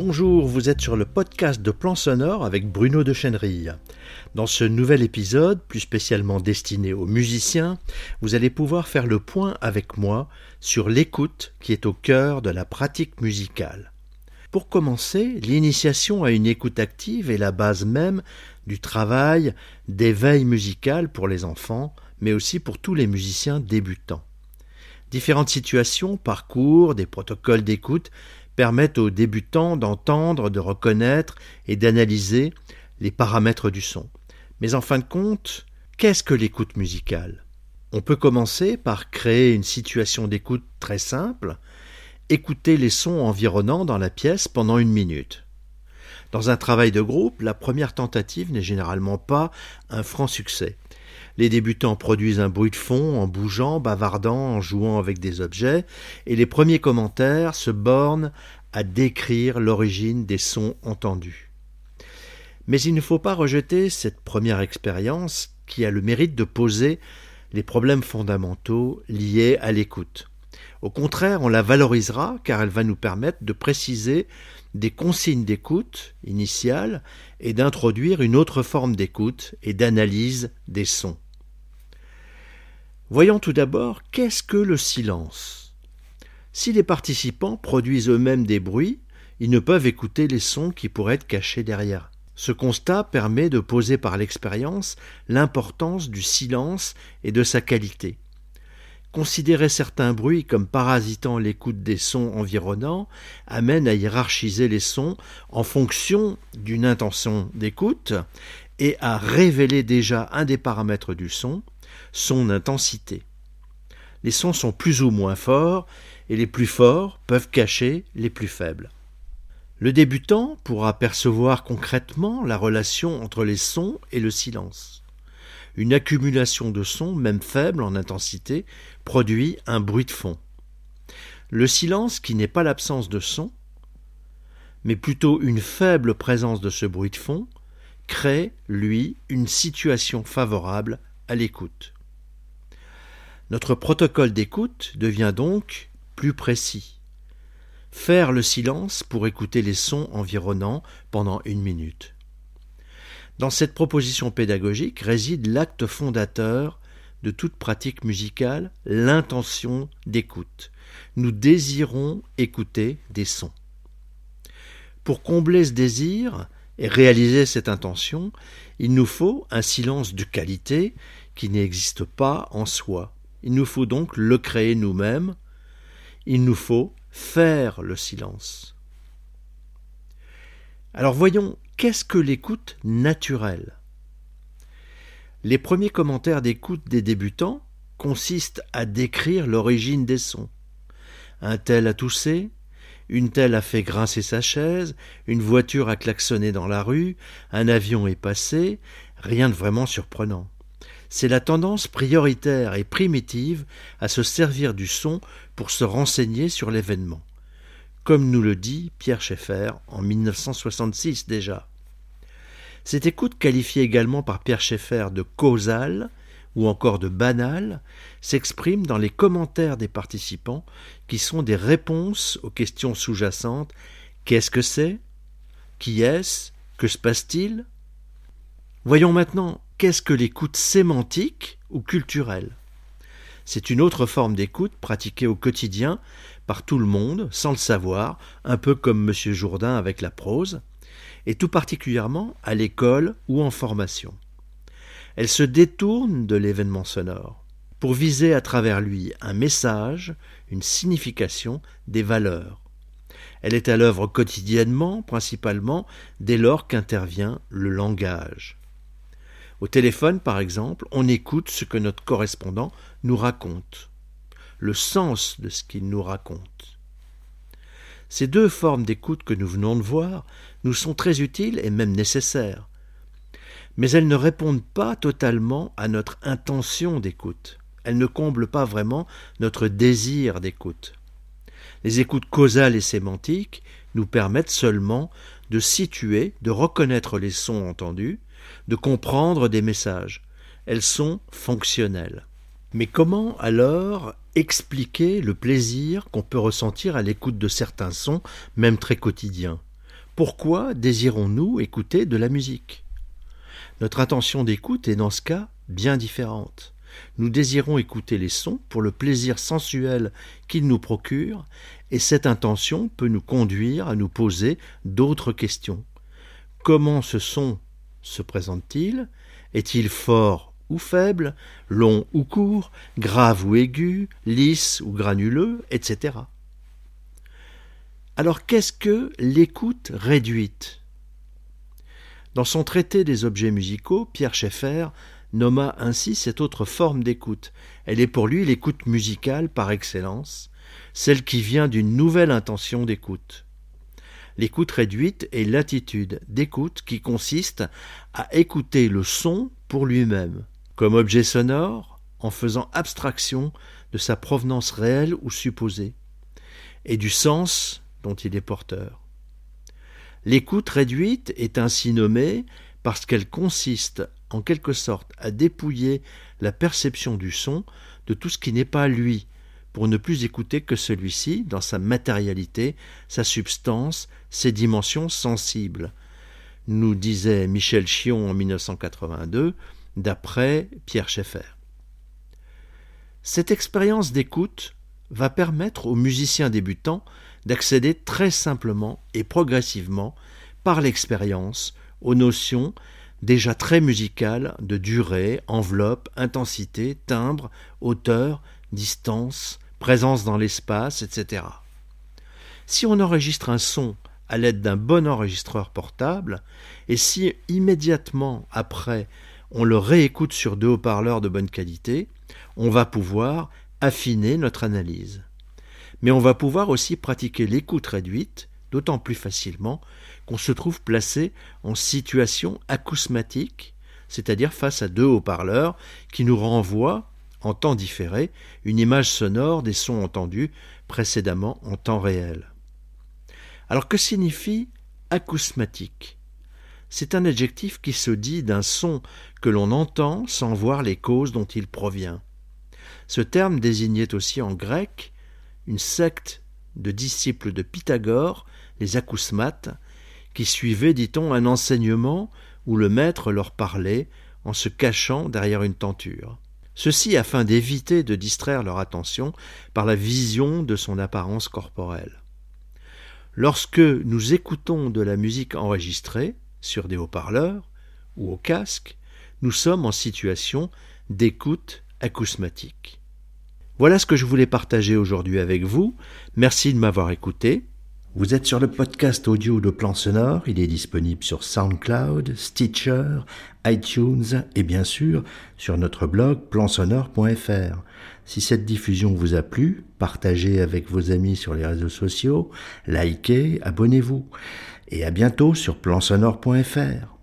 Bonjour, vous êtes sur le podcast de Plan Sonore avec Bruno de Chenerille. Dans ce nouvel épisode, plus spécialement destiné aux musiciens, vous allez pouvoir faire le point avec moi sur l'écoute qui est au cœur de la pratique musicale. Pour commencer, l'initiation à une écoute active est la base même du travail d'éveil musical pour les enfants, mais aussi pour tous les musiciens débutants. Différentes situations, parcours, des protocoles d'écoute permettent aux débutants d'entendre, de reconnaître et d'analyser les paramètres du son. Mais en fin de compte, qu'est-ce que l'écoute musicale? On peut commencer par créer une situation d'écoute très simple, écouter les sons environnants dans la pièce pendant une minute. Dans un travail de groupe, la première tentative n'est généralement pas un franc succès. Les débutants produisent un bruit de fond en bougeant, bavardant, en jouant avec des objets, et les premiers commentaires se bornent à décrire l'origine des sons entendus. Mais il ne faut pas rejeter cette première expérience qui a le mérite de poser les problèmes fondamentaux liés à l'écoute. Au contraire, on la valorisera car elle va nous permettre de préciser des consignes d'écoute initiales et d'introduire une autre forme d'écoute et d'analyse des sons. Voyons tout d'abord qu'est-ce que le silence. Si les participants produisent eux-mêmes des bruits, ils ne peuvent écouter les sons qui pourraient être cachés derrière. Ce constat permet de poser par l'expérience l'importance du silence et de sa qualité. Considérer certains bruits comme parasitant l'écoute des sons environnants amène à hiérarchiser les sons en fonction d'une intention d'écoute et à révéler déjà un des paramètres du son, son intensité. Les sons sont plus ou moins forts, et les plus forts peuvent cacher les plus faibles. Le débutant pourra percevoir concrètement la relation entre les sons et le silence. Une accumulation de sons, même faibles en intensité, produit un bruit de fond. Le silence, qui n'est pas l'absence de son, mais plutôt une faible présence de ce bruit de fond, crée, lui, une situation favorable à l'écoute. Notre protocole d'écoute devient donc plus précis. Faire le silence pour écouter les sons environnants pendant une minute. Dans cette proposition pédagogique réside l'acte fondateur de toute pratique musicale, l'intention d'écoute. Nous désirons écouter des sons. Pour combler ce désir et réaliser cette intention, il nous faut un silence de qualité qui n'existe pas en soi. Il nous faut donc le créer nous-mêmes. Il nous faut faire le silence. Alors voyons, qu'est-ce que l'écoute naturelle? Les premiers commentaires d'écoute des débutants consistent à décrire l'origine des sons. Un tel a toussé, une telle a fait grincer sa chaise, une voiture a klaxonné dans la rue, un avion est passé, rien de vraiment surprenant c'est la tendance prioritaire et primitive à se servir du son pour se renseigner sur l'événement, comme nous le dit Pierre Schaeffer en 1966 déjà. Cette écoute, qualifiée également par Pierre Schaeffer de causale ou encore de banale, s'exprime dans les commentaires des participants qui sont des réponses aux questions sous-jacentes. Qu'est-ce que c'est? Qui est-ce? Que se passe-t-il? Voyons maintenant qu'est-ce que l'écoute sémantique ou culturelle? C'est une autre forme d'écoute pratiquée au quotidien par tout le monde, sans le savoir, un peu comme M. Jourdain avec la prose, et tout particulièrement à l'école ou en formation. Elle se détourne de l'événement sonore pour viser à travers lui un message, une signification, des valeurs. Elle est à l'œuvre quotidiennement, principalement dès lors qu'intervient le langage. Au téléphone, par exemple, on écoute ce que notre correspondant nous raconte, le sens de ce qu'il nous raconte. Ces deux formes d'écoute que nous venons de voir nous sont très utiles et même nécessaires, mais elles ne répondent pas totalement à notre intention d'écoute. Elles ne comblent pas vraiment notre désir d'écoute. Les écoutes causales et sémantiques nous permettent seulement de situer, de reconnaître les sons entendus, de comprendre des messages. Elles sont fonctionnelles. Mais comment alors expliquer le plaisir qu'on peut ressentir à l'écoute de certains sons, même très quotidiens? Pourquoi désirons-nous écouter de la musique? Notre intention d'écoute est dans ce cas bien différente. Nous désirons écouter les sons pour le plaisir sensuel qu'ils nous procurent, et cette intention peut nous conduire à nous poser d'autres questions. Comment ce son se présente-t-il Est-il fort ou faible, long ou court, grave ou aigu, lisse ou granuleux, etc. Alors qu'est-ce que l'écoute réduite? Dans son traité des objets musicaux, Pierre Schaeffer nomma ainsi cette autre forme d'écoute. Elle est pour lui l'écoute musicale par excellence, celle qui vient d'une nouvelle intention d'écoute. L'écoute réduite est l'attitude d'écoute qui consiste à écouter le son pour lui-même, comme objet sonore, en faisant abstraction de sa provenance réelle ou supposée, et du sens dont il est porteur. L'écoute réduite est ainsi nommée parce qu'elle consiste en quelque sorte à dépouiller la perception du son de tout ce qui n'est pas lui, pour ne plus écouter que celui-ci dans sa matérialité, sa substance, ses dimensions sensibles, nous disait Michel Chion en 1982, d'après Pierre Schaeffer. Cette expérience d'écoute va permettre aux musiciens débutants d'accéder très simplement et progressivement, par l'expérience, aux notions déjà très musicales de durée, enveloppe, intensité, timbre, hauteur, distance, présence dans l'espace, etc. Si on enregistre un son à l'aide d'un bon enregistreur portable, et si immédiatement après on le réécoute sur deux haut-parleurs de bonne qualité, on va pouvoir affiner notre analyse. Mais on va pouvoir aussi pratiquer l'écoute réduite, d'autant plus facilement qu'on se trouve placé en situation acousmatique, c'est-à-dire face à deux haut-parleurs qui nous renvoient, en temps différé, une image sonore des sons entendus précédemment en temps réel. Alors que signifie acousmatique? C'est un adjectif qui se dit d'un son que l'on entend sans voir les causes dont il provient. Ce terme désignait aussi en grec une secte de disciples de Pythagore, les acousmates, qui suivaient, dit-on, un enseignement où le maître leur parlait en se cachant derrière une tenture. Ceci afin d'éviter de distraire leur attention par la vision de son apparence corporelle. Lorsque nous écoutons de la musique enregistrée sur des haut-parleurs ou au casque, nous sommes en situation d'écoute acousmatique. Voilà ce que je voulais partager aujourd'hui avec vous. Merci de m'avoir écouté. Vous êtes sur le podcast audio de Plan Sonore. Il est disponible sur SoundCloud, Stitcher, iTunes et bien sûr sur notre blog plansonore.fr. Si cette diffusion vous a plu, partagez avec vos amis sur les réseaux sociaux, likez, abonnez-vous. Et à bientôt sur plansonore.fr.